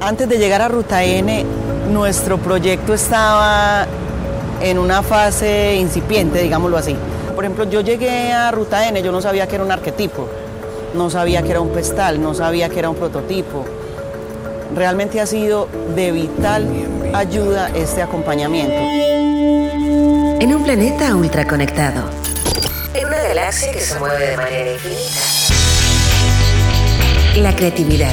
Antes de llegar a Ruta N, nuestro proyecto estaba en una fase incipiente, digámoslo así. Por ejemplo, yo llegué a Ruta N, yo no sabía que era un arquetipo, no sabía que era un pestal, no sabía que era un prototipo. Realmente ha sido de vital ayuda este acompañamiento. En un planeta ultraconectado, en una galaxia que se mueve de manera infinita, la creatividad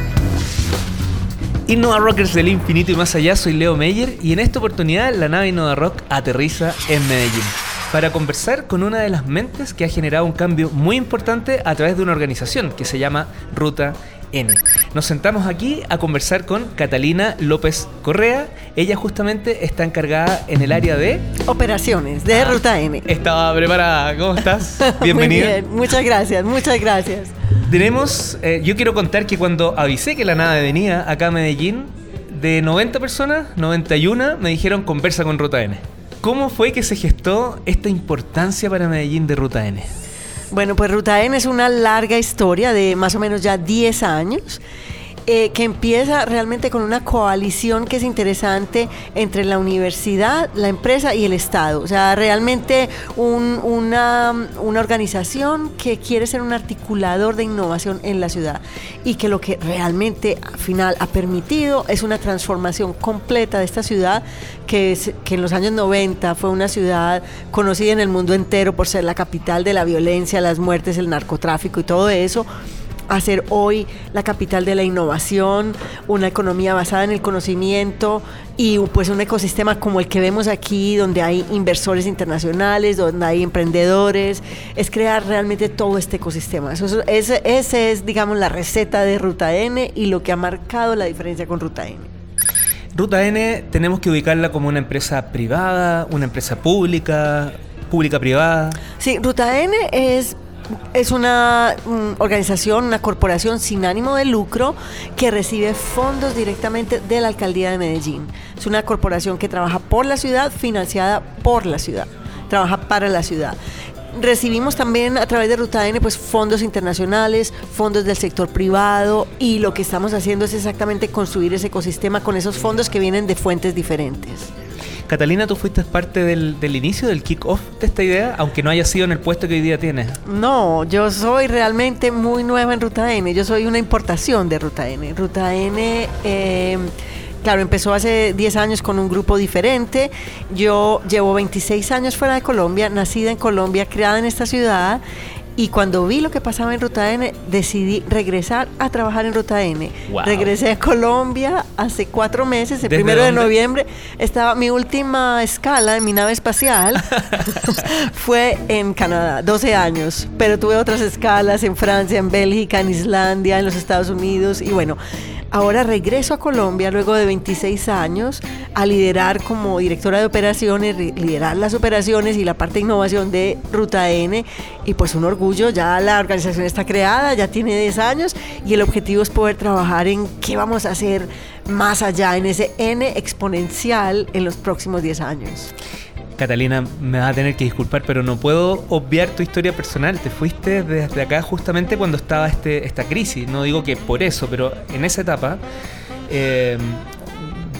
Innova Rockers del infinito y más allá, soy Leo Meyer y en esta oportunidad la nave Innova Rock aterriza en Medellín para conversar con una de las mentes que ha generado un cambio muy importante a través de una organización que se llama Ruta N. Nos sentamos aquí a conversar con Catalina López Correa. Ella justamente está encargada en el área de operaciones de ah, Ruta N. Estaba preparada. ¿Cómo estás? Bienvenida. Muy bien, muchas gracias, muchas gracias. Tenemos, eh, yo quiero contar que cuando avisé que la nave venía acá a Medellín, de 90 personas, 91 me dijeron conversa con Ruta N. ¿Cómo fue que se gestó esta importancia para Medellín de Ruta N? Bueno, pues Ruta N es una larga historia de más o menos ya 10 años eh, que empieza realmente con una coalición que es interesante entre la universidad, la empresa y el Estado. O sea, realmente una, una organización que quiere ser un articulador de innovación en la ciudad y que lo que realmente al final ha permitido es una transformación completa de esta ciudad que, que en los años 90 fue una ciudad conocida en el mundo entero por ser la capital de la violencia, las muertes, el narcotráfico y todo eso hacer hoy la capital de la innovación, una economía basada en el conocimiento y pues un ecosistema como el que vemos aquí, donde hay inversores internacionales, donde hay emprendedores, es crear realmente todo este ecosistema. Eso, ese, ese es, digamos, la receta de Ruta N y lo que ha marcado la diferencia con Ruta N. Ruta N tenemos que ubicarla como una empresa privada, una empresa pública, pública privada. Sí, Ruta N es es una mm, organización, una corporación sin ánimo de lucro que recibe fondos directamente de la alcaldía de Medellín. Es una corporación que trabaja por la ciudad, financiada por la ciudad, trabaja para la ciudad. Recibimos también a través de Ruta N pues fondos internacionales, fondos del sector privado y lo que estamos haciendo es exactamente construir ese ecosistema con esos fondos que vienen de fuentes diferentes. Catalina, tú fuiste parte del, inicio, del kick-off de esta idea, aunque no haya sido en el puesto que hoy día tienes. No, yo soy realmente muy nueva en Ruta N. Yo soy una importación de Ruta N. Ruta N. Eh, claro, empezó hace 10 años con un grupo diferente. Yo llevo 26 años fuera de Colombia, nacida en Colombia, criada en esta ciudad y cuando vi lo que pasaba en Ruta N, decidí regresar a trabajar en Ruta N. Regresé a Colombia hace cuatro meses, el primero de noviembre. Estaba mi última escala en mi nave espacial. fue en Canadá, 12 años. Pero tuve otras escalas en Francia, en Bélgica, en Islandia, en los Estados Unidos. Y bueno, Ahora regreso a Colombia luego de 26 años a liderar como directora de operaciones, liderar las operaciones y la parte de innovación de Ruta N. Y pues un orgullo, ya la organización está creada, ya tiene 10 años y el objetivo es poder trabajar en qué vamos a hacer más allá, en ese N exponencial en los próximos 10 años. Catalina, me vas a tener que disculpar, pero no puedo obviar tu historia personal. Te fuiste desde acá justamente cuando estaba este, esta crisis. No digo que por eso, pero en esa etapa eh,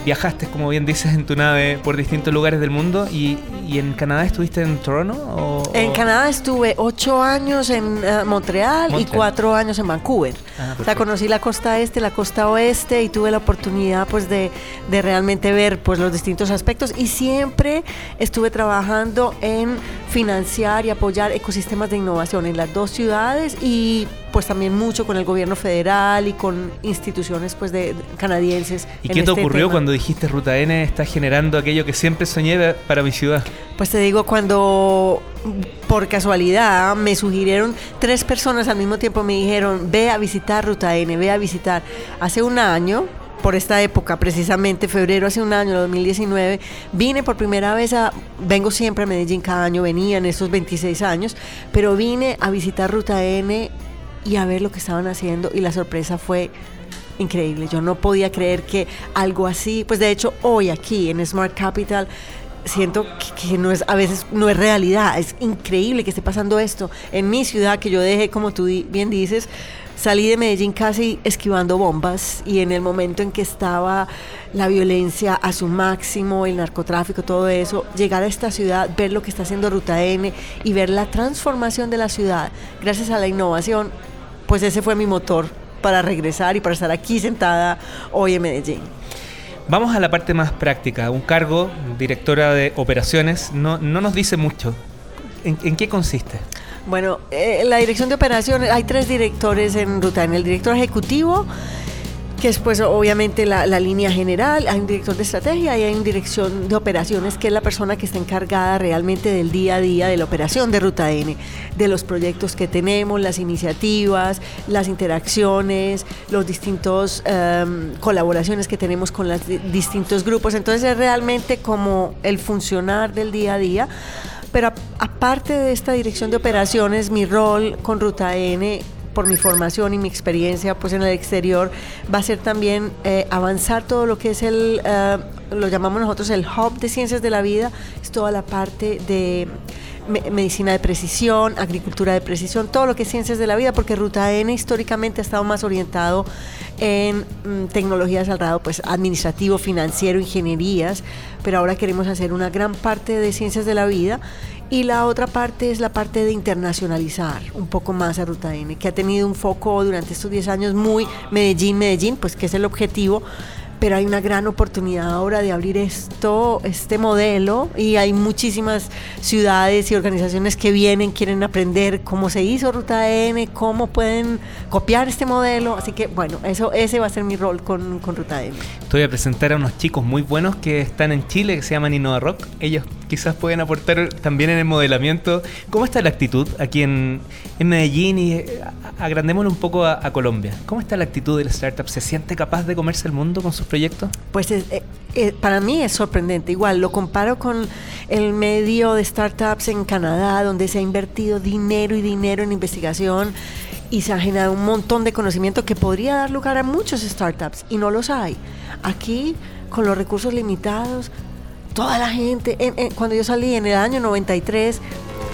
viajaste, como bien dices, en tu nave por distintos lugares del mundo y, en Canadá estuviste en Toronto? en Canadá estuve ocho años en eh, Montreal, y cuatro años en Vancouver. Ah, o sea, conocí la costa este, la costa oeste y tuve la oportunidad pues de, de realmente ver pues los distintos aspectos y siempre estuve trabajando en financiar y apoyar ecosistemas de innovación en las dos ciudades y pues también mucho con el gobierno federal y con instituciones pues de, canadienses. ¿Y qué te este ocurrió cuando dijiste Ruta N está generando aquello que siempre soñé para mi ciudad? Pues te digo, cuando por casualidad me sugirieron tres personas al mismo tiempo me dijeron, ve a visitar Ruta N, ve a visitar. Hace un año por esta época, precisamente febrero hace un año, 2019, vine por primera vez a, vengo siempre a Medellín cada año, venía en estos 26 años, pero vine a visitar Ruta N y a ver lo que estaban haciendo y la sorpresa fue increíble. Yo no podía creer que algo así, pues de hecho hoy aquí en Smart Capital siento que, no es a veces no es realidad, es increíble que esté pasando esto en mi ciudad que yo dejé como tú bien dices Salí de Medellín casi esquivando bombas y en el momento en que estaba la violencia a su máximo, el narcotráfico, todo eso, llegar a esta ciudad, ver lo que está haciendo Ruta N y ver la transformación de la ciudad gracias a la innovación, pues ese fue mi motor para regresar y para estar aquí sentada hoy en Medellín. Vamos a la parte más práctica. Un cargo, directora de operaciones, no, no nos dice mucho. ¿En, qué consiste? Bueno, eh, la dirección de operaciones, hay tres directores en Ruta. En el director ejecutivo, que es pues obviamente la, línea general, hay un director de estrategia y hay un dirección de operaciones, que es la persona que está encargada realmente del día a día de la operación de Ruta N, de los proyectos que tenemos, las iniciativas, las interacciones, los distintos em, colaboraciones que tenemos con los distintos grupos. Entonces es realmente como el funcionar del día a día. Pero aparte de esta dirección de operaciones, mi rol con Ruta N por mi formación y mi experiencia pues en el exterior, va a ser también eh, avanzar todo lo que es el, eh, lo llamamos nosotros el hub de ciencias de la vida, es toda la parte de medicina de precisión, agricultura de precisión, todo lo que es ciencias de la vida, porque Ruta N históricamente ha estado más orientado en mm, tecnologías al lado pues administrativo, financiero, ingenierías, pero ahora queremos hacer una gran parte de ciencias de la vida y la otra parte es la parte de internacionalizar un poco más a Ruta N, que ha tenido un foco durante estos 10 años muy Medellín, Medellín, pues que es el objetivo, pero hay una gran oportunidad ahora de abrir esto, este modelo, y hay muchísimas ciudades y organizaciones que vienen, quieren aprender cómo se hizo Ruta N, cómo pueden copiar este modelo, así que bueno, eso, ese va a ser mi rol con, con Ruta N. Te voy a presentar a unos chicos muy buenos que están en Chile, que se llaman Innova Rock, ellos quizás pueden aportar también en el modelamiento. ¿Cómo está la actitud aquí en, en Medellín y eh, agrandémoslo un poco a, Colombia? ¿Cómo está la actitud del startup? ¿Se siente capaz de comerse el mundo con sus proyectos? Pues eh, eh, para mí es sorprendente. Igual lo comparo con el medio de startups en Canadá, donde se ha invertido dinero y dinero en investigación y se ha generado un montón de conocimiento que podría dar lugar a muchos startups y no los hay. Aquí, con los recursos limitados, toda la gente, cuando yo salí en el año 93,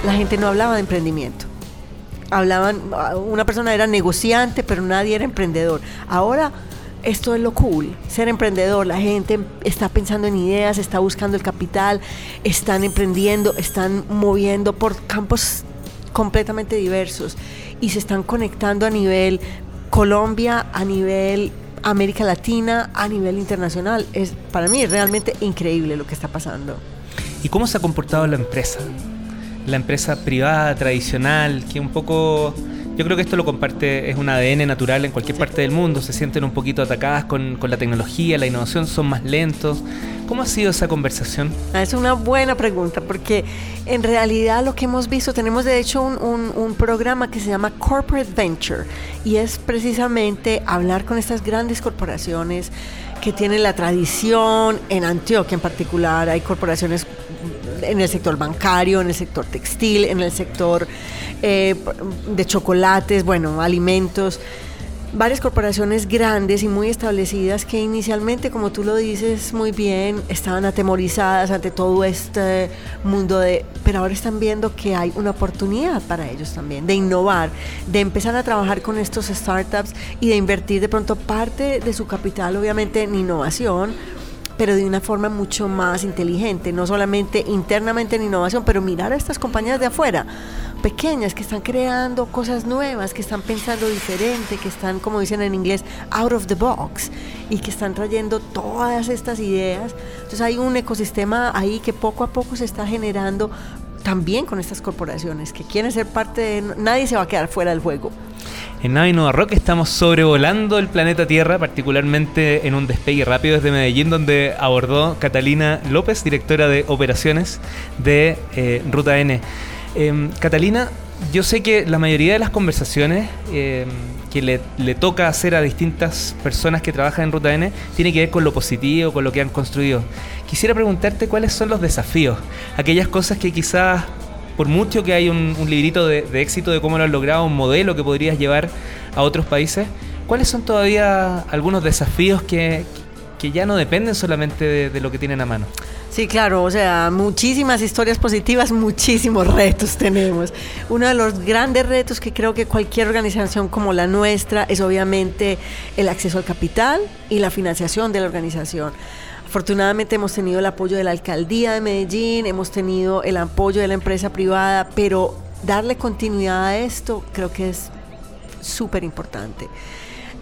la gente no hablaba de emprendimiento. Hablaban, una persona era negociante, pero nadie era emprendedor. Ahora esto es lo cool, ser emprendedor. La gente está pensando en ideas, está buscando el capital, están emprendiendo, están moviendo por campos completamente diversos y se están conectando a nivel Colombia, a nivel América Latina a nivel internacional. Es, para mí es realmente increíble lo que está pasando. ¿Y cómo se ha comportado la empresa? La empresa privada, tradicional, que un poco yo creo que esto lo comparte, es un ADN natural en cualquier parte del mundo, se sienten un poquito atacadas con, con, la tecnología, la innovación, son más lentos. ¿Cómo ha sido esa conversación? Ah, es una buena pregunta, porque en realidad lo que hemos visto, tenemos de hecho un, un, un programa que se llama Corporate Venture, y es precisamente hablar con estas grandes corporaciones que tienen la tradición, en Antioquia en particular, hay corporaciones en el sector bancario, en el sector textil, en el sector eh, de chocolates, bueno, alimentos. Varias corporaciones grandes y muy establecidas que inicialmente, como tú lo dices muy bien, estaban atemorizadas ante todo este mundo de... Pero ahora están viendo que hay una oportunidad para ellos también, de innovar, de empezar a trabajar con estos startups y de invertir de pronto parte de su capital, obviamente, en innovación pero de una forma mucho más inteligente, no solamente internamente en innovación, pero mirar a estas compañías de afuera, pequeñas, que están creando cosas nuevas, que están pensando diferente, que están, como dicen en inglés, out of the box, y que están trayendo todas estas ideas. Entonces hay un ecosistema ahí que poco a poco se está generando también con estas corporaciones que quieren ser parte de... Nadie se va a quedar fuera del juego. En Nave Nova Rock estamos sobrevolando el planeta Tierra, particularmente en un despegue rápido desde Medellín, donde abordó Catalina López, directora de operaciones de eh, Ruta N. Em, Catalina, yo sé que la mayoría de las conversaciones em, que le, le, toca hacer a distintas personas que trabajan en Ruta N tiene que ver con lo positivo, con lo que han construido. Quisiera preguntarte cuáles son los desafíos, aquellas cosas que quizás, por mucho que hay un, librito de, éxito de cómo lo han logrado, un modelo que podrías llevar a otros países, ¿cuáles son todavía algunos desafíos que, que ya no dependen solamente de lo que tienen a mano? Sí, claro, o sea, muchísimas historias positivas, muchísimos retos tenemos. Uno de los grandes retos que creo que cualquier organización como la nuestra es obviamente el acceso al capital y la financiación de la organización. Afortunadamente hemos tenido el apoyo de la alcaldía de Medellín, hemos tenido el apoyo de la empresa privada, pero darle continuidad a esto creo que es súper importante.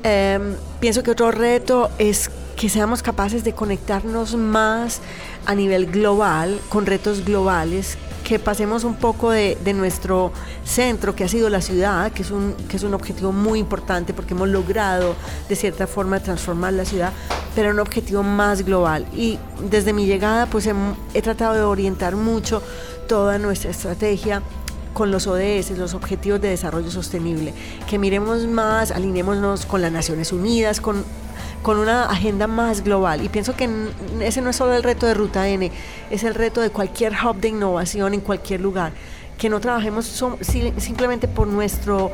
Em, pienso que otro reto es que seamos capaces de conectarnos más a nivel global, con retos globales, que pasemos un poco de, nuestro centro, que ha sido la ciudad, que es, un, que es un objetivo muy importante porque hemos logrado de cierta forma transformar la ciudad, pero un objetivo más global. Y desde mi llegada pues he, he tratado de orientar mucho toda nuestra estrategia con los ODS, los Objetivos de Desarrollo Sostenible, que miremos más, alineémonos con las Naciones Unidas, con con una agenda más global. Y pienso que ese no es solo el reto de Ruta N, es el reto de cualquier hub de innovación en cualquier lugar. Que no trabajemos simplemente por nuestro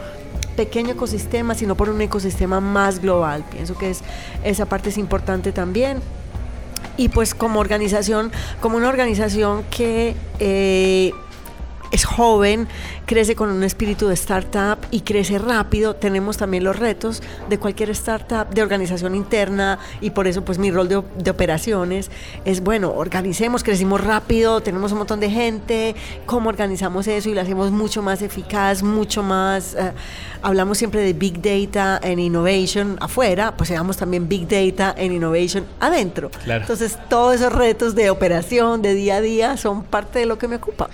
pequeño ecosistema, sino por un ecosistema más global. Pienso que es, esa parte es importante también. Y pues como organización, como una organización que eh, es joven, crece con un espíritu de startup y crece rápido. Tenemos también los retos de cualquier startup, de organización interna y por eso pues mi rol de, operaciones es, bueno, organicemos, crecimos rápido, tenemos un montón de gente, cómo organizamos eso y lo hacemos mucho más eficaz, mucho más... Eh, hablamos siempre de Big Data en Innovation afuera, pues hagamos también Big Data en Innovation adentro. Entonces todos esos retos de operación, de día a día, son parte de lo que me ocupa.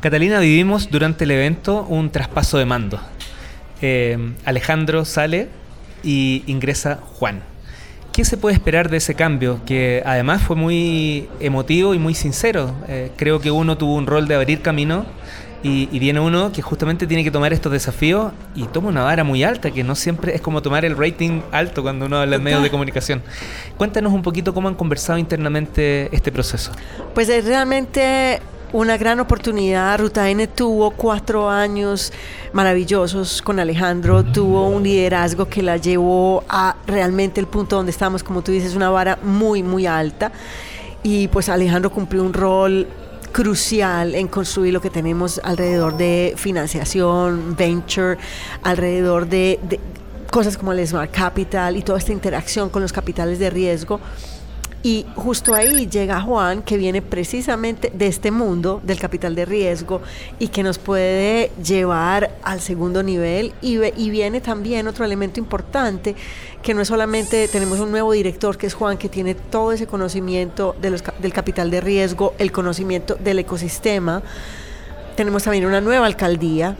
Catalina, vivimos durante el evento un traspaso de mando. Eh, Alejandro sale y ingresa Juan. ¿Qué se puede esperar de ese cambio? Que además fue muy emotivo y muy sincero. Eh, creo que uno tuvo un rol de abrir camino y, viene uno que justamente tiene que tomar estos desafíos y toma una vara muy alta, que no siempre es como tomar el rating alto cuando uno habla en medios de comunicación. Cuéntanos un poquito cómo han conversado internamente este proceso. Pues es realmente una gran oportunidad. Ruta N tuvo cuatro años maravillosos con Alejandro, tuvo un liderazgo que la llevó a realmente el punto donde estamos, como tú dices, una vara muy, muy alta. Y pues Alejandro cumplió un rol crucial en construir lo que tenemos alrededor de financiación, venture, alrededor de, de cosas como el Smart Capital y toda esta interacción con los capitales de riesgo y justo ahí llega Juan, que viene precisamente de este mundo del capital de riesgo y que nos puede llevar al segundo nivel. Y, y viene también otro elemento importante, que no es solamente tenemos un nuevo director, que es Juan, que tiene todo ese conocimiento de los, del capital de riesgo, el conocimiento del ecosistema. Tenemos también una nueva alcaldía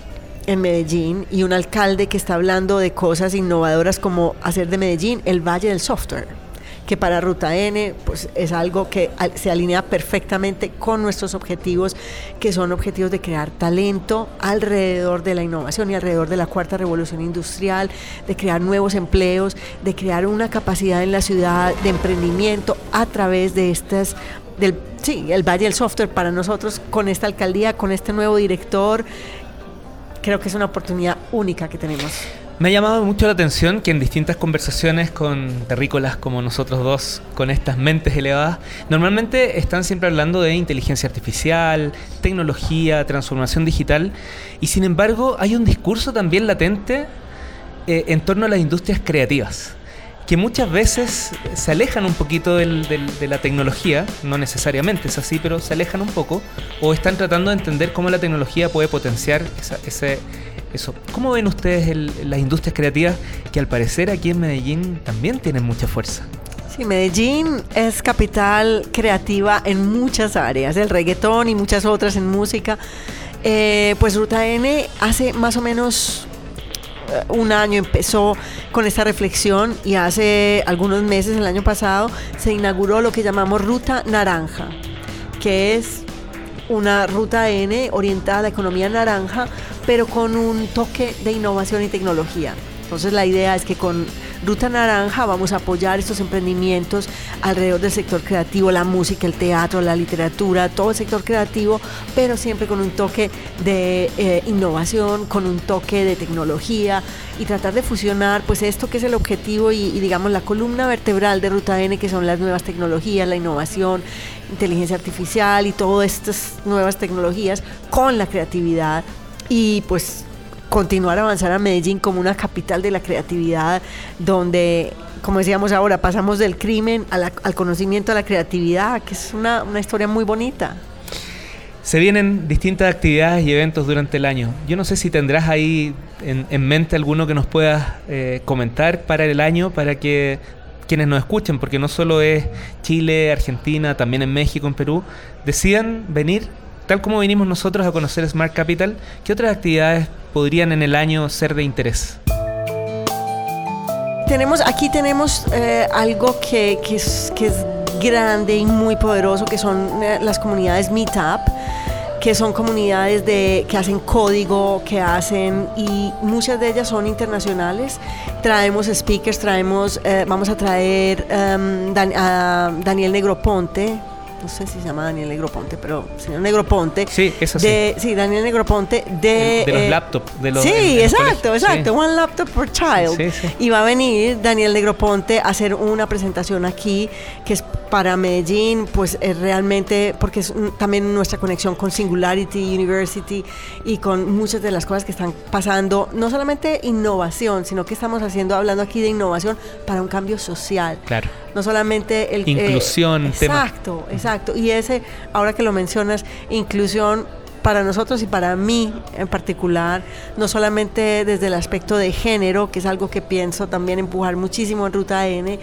en Medellín y un alcalde que está hablando de cosas innovadoras como hacer de Medellín el Valle del Software que para Ruta N pues, es algo que se alinea perfectamente con nuestros objetivos, que son objetivos de crear talento alrededor de la innovación y alrededor de la cuarta revolución industrial, de crear nuevos empleos, de crear una capacidad en la ciudad de emprendimiento a través de estas del sí, el Valle del Software para nosotros con esta alcaldía, con este nuevo director, creo que es una oportunidad única que tenemos. Me ha llamado mucho la atención que en distintas conversaciones con terrícolas como nosotros dos, con estas mentes elevadas, normalmente están siempre hablando de inteligencia artificial, tecnología, transformación digital, y sin embargo hay un discurso también latente eh, en torno a las industrias creativas que muchas veces se alejan un poquito de la tecnología, no necesariamente es así, pero se alejan un poco, o están tratando de entender cómo la tecnología puede potenciar ese, ¿Cómo ven ustedes las industrias creativas que al parecer aquí en Medellín también tienen mucha fuerza? Sí, Medellín es capital creativa en muchas áreas, el reggaetón y muchas otras en música. Eh, pues Ruta N hace más o menos eh, un año empezó con esta reflexión y hace algunos meses, el año pasado, se inauguró lo que llamamos Ruta Naranja, que es una ruta N orientada a la economía naranja, pero con un toque de innovación y tecnología. Entonces la idea es que con Ruta Naranja vamos a apoyar estos emprendimientos alrededor del sector creativo, la música, el teatro, la literatura, todo el sector creativo, pero siempre con un toque de eh, innovación, con un toque de tecnología y tratar de fusionar pues esto que es el objetivo y, y digamos la columna vertebral de Ruta N, que son las nuevas tecnologías, la innovación, inteligencia artificial y todas estas nuevas tecnologías con la creatividad y pues continuar a avanzar a Medellín como una capital de la creatividad donde como decíamos ahora, pasamos del crimen al conocimiento, a la creatividad, que es una, una historia muy bonita. Se vienen distintas actividades y eventos durante el año. Yo no sé si tendrás ahí en, en mente alguno que nos puedas eh, comentar para el año, para que quienes nos escuchen, porque no solo es Chile, Argentina, también en México, en Perú, decidan venir, tal como vinimos nosotros a conocer Smart Capital, ¿qué otras actividades podrían en el año ser de interés? Tenemos, aquí tenemos eh, algo que, que es, que es grande y muy poderoso, que son eh, las comunidades Meetup, que son comunidades de, que hacen código, que hacen, y muchas de ellas son internacionales. Traemos speakers, traemos, eh, vamos a traer em, Dan- a Daniel Negroponte, no sé si se llama Daniel Negroponte, pero señor Negroponte. Sí, es así. De, sí, Daniel Negroponte de... de los eh, laptops, de los sí, los exacto, colegios, exacto. sí. One laptop per child. Sí, sí. Y va a venir Daniel Negroponte a hacer una presentación aquí que es para Medellín, pues es realmente, porque es también nuestra conexión con Singularity University y con muchas de las cosas que están pasando, no solamente innovación, sino que estamos haciendo, hablando aquí de innovación para un cambio social. Claro. No solamente el... Inclusión, tema. Exacto, exacto. Y ese, ahora que lo mencionas, inclusión para nosotros y para mí en particular, no solamente desde el aspecto de género, que es algo que pienso también empujar muchísimo en Ruta N,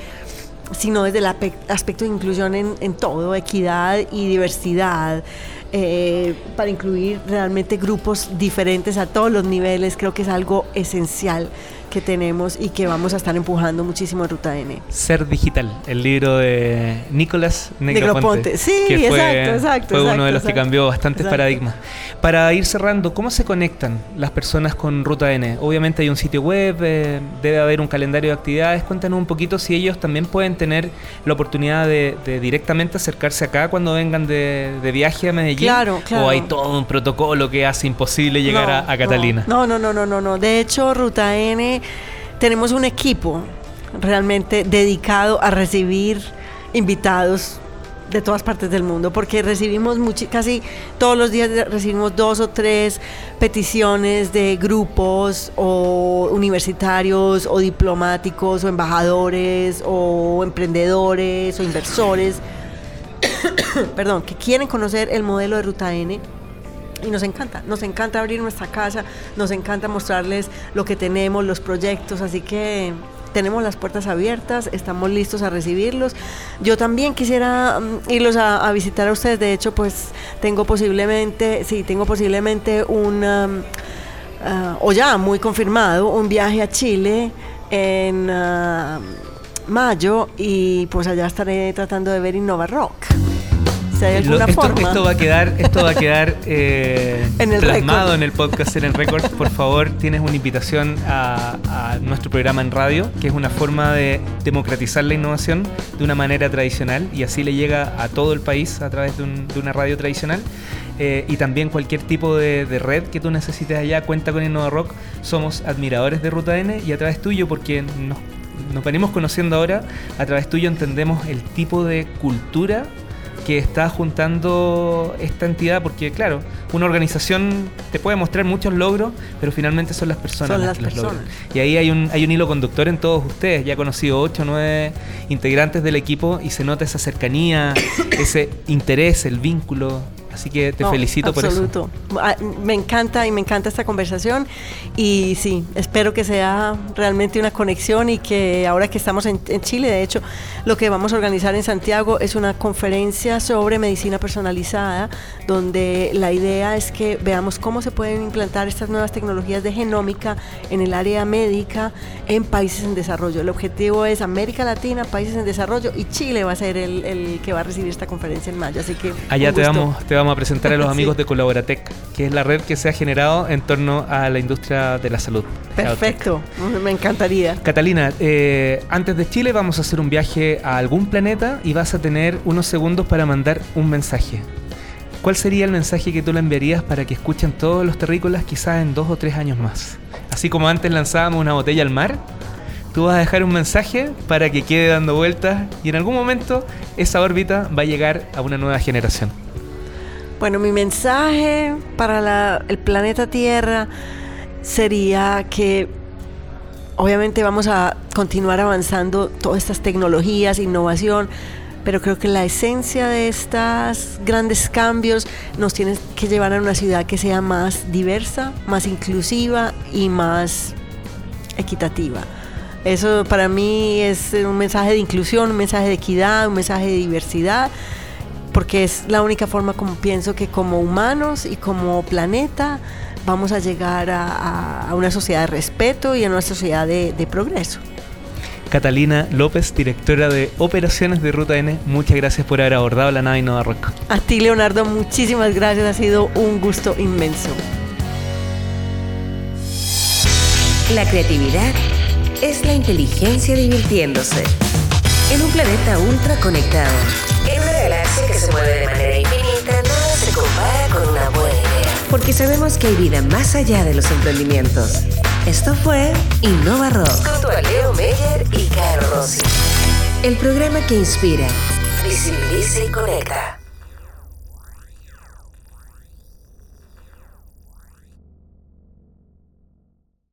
sino desde el aspecto de inclusión en, en todo, equidad y diversidad, eh, para incluir realmente grupos diferentes a todos los niveles, creo que es algo esencial que tenemos y que vamos a estar empujando muchísimo en Ruta N. Ser Digital, el libro de Nicolás Negroponte. Negroponte, sí, que fue, exacto, exacto, Fue uno de los que cambió bastantes paradigmas. Para ir cerrando, ¿cómo se conectan las personas con Ruta N? Obviamente hay un sitio web, eh, debe haber un calendario de actividades. Cuéntanos un poquito si ellos también pueden tener la oportunidad de, de directamente acercarse acá cuando vengan de, de viaje a Medellín. Claro, claro. O hay todo un protocolo que hace imposible llegar No, a, a Catalina. No, no, no, no, no, no. De hecho, Ruta N tenemos un equipo realmente dedicado a recibir invitados de todas partes del mundo, porque recibimos casi todos los días recibimos dos o tres peticiones de grupos o universitarios o diplomáticos o embajadores o emprendedores o inversores, perdón, que quieren conocer el modelo de Ruta N y nos encanta, nos encanta abrir nuestra casa, nos encanta mostrarles lo que tenemos, los proyectos, así que tenemos las puertas abiertas, estamos listos a recibirlos. Yo también quisiera mm, irlos a, visitar a ustedes, de hecho, pues tengo posiblemente, sí, tengo posiblemente un, ah, o ya muy confirmado, un viaje a Chile en ah, mayo y pues allá estaré tratando de ver Innova Rock. Si hay Lo- alguna esto, forma. esto va a quedar, esto va a quedar eh, En el plasmado récord. en el podcast en el récord. Por favor, tienes una invitación a, a nuestro programa en radio, que es una forma de democratizar la innovación de una manera tradicional y así le llega a todo el país a través de, un- de una radio tradicional. Eh, y también cualquier tipo de, de red que tú necesites allá, cuenta con Innova Rock. Somos admiradores de Ruta N y a través tuyo, porque nos, nos venimos conociendo ahora, a través tuyo entendemos el tipo de cultura que está juntando esta entidad, porque claro, una organización te puede mostrar muchos logros, pero finalmente son las personas Son las las que los logran. personas. Y ahí hay un, hay un hilo conductor en todos ustedes. Ya he conocido 8 o 9 integrantes del equipo y se nota esa cercanía, ese interés, el vínculo. Así que te No, felicito por eso. absoluto. Ah, Me encanta y me encanta esta conversación y sí, espero que sea realmente una conexión y que ahora que estamos en, en Chile, de hecho, lo que vamos a organizar en Santiago es una conferencia sobre medicina personalizada, donde la idea es que veamos cómo se pueden implantar estas nuevas tecnologías de genómica en el área médica en países en desarrollo. El objetivo es América Latina, países en desarrollo y Chile va a ser el, el que va a recibir esta conferencia en mayo. Así que Allá te vamos, te vamos vamos a presentar a los amigos de Colaboratec, que es la red que se ha generado en torno a la industria de la salud. Perfecto, me encantaría. Catalina, eh, antes de Chile vamos a hacer un viaje a algún planeta y vas a tener unos segundos para mandar un mensaje. ¿Cuál sería el mensaje que tú le enviarías para que escuchen todos los terrícolas quizás en dos o tres años más? Así como antes lanzábamos una botella al mar, tú vas a dejar un mensaje para que quede dando vueltas y en algún momento esa órbita va a llegar a una nueva generación. Bueno, mi mensaje para el planeta Tierra sería que obviamente vamos a continuar avanzando todas estas tecnologías, innovación, pero creo que la esencia de estos grandes cambios nos tiene que llevar a una ciudad que sea más diversa, más inclusiva y más equitativa. Eso para mí es un mensaje de inclusión, un mensaje de equidad, un mensaje de diversidad, porque es la única forma como pienso que como humanos y como planeta vamos a llegar a, una sociedad de respeto y a una sociedad de progreso. Catalina López, directora de operaciones de Ruta N. Muchas gracias por haber abordado la nave Nova Rock. A ti, Leonardo, muchísimas gracias. Ha sido un gusto inmenso. La creatividad es la inteligencia divirtiéndose. En un planeta ultra conectado. Galaxia que se mueve de manera infinita, nada se compara con una buena idea. Porque sabemos que hay vida más allá de los emprendimientos. Esto fue Innova Rock. Junto a Leo Meyer y Caro Rossi. El programa que inspira, visibiliza y conecta.